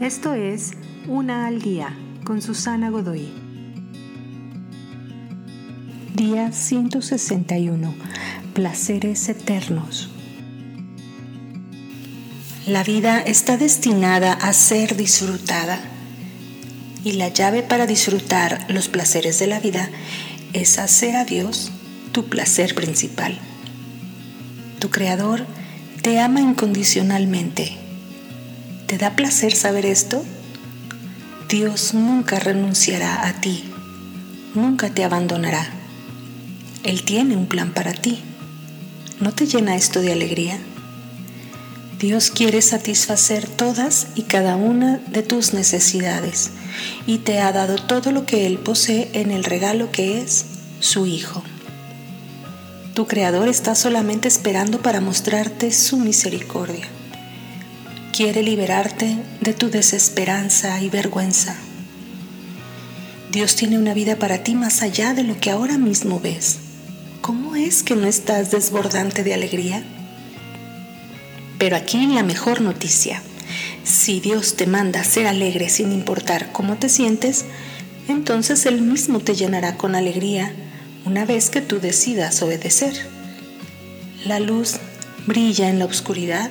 Esto es Una al Día con Susana Godoy. Día 161. Placeres eternos. La vida está destinada a ser disfrutada y la llave para disfrutar los placeres de la vida es hacer a Dios tu placer principal. Tu Creador te ama incondicionalmente ¿Te da placer saber esto? Dios nunca renunciará a ti, nunca te abandonará. Él tiene un plan para ti. ¿No te llena esto de alegría? Dios quiere satisfacer todas y cada una de tus necesidades y te ha dado todo lo que Él posee en el regalo que es su Hijo. Tu Creador está solamente esperando para mostrarte su misericordia quiere liberarte de tu desesperanza y vergüenza. Dios tiene una vida para ti más allá de lo que ahora mismo ves. ¿Cómo es que no estás desbordante de alegría? Pero aquí la mejor noticia. Si Dios te manda ser alegre sin importar cómo te sientes, entonces Él mismo te llenará con alegría una vez que tú decidas obedecer. La luz brilla en la oscuridad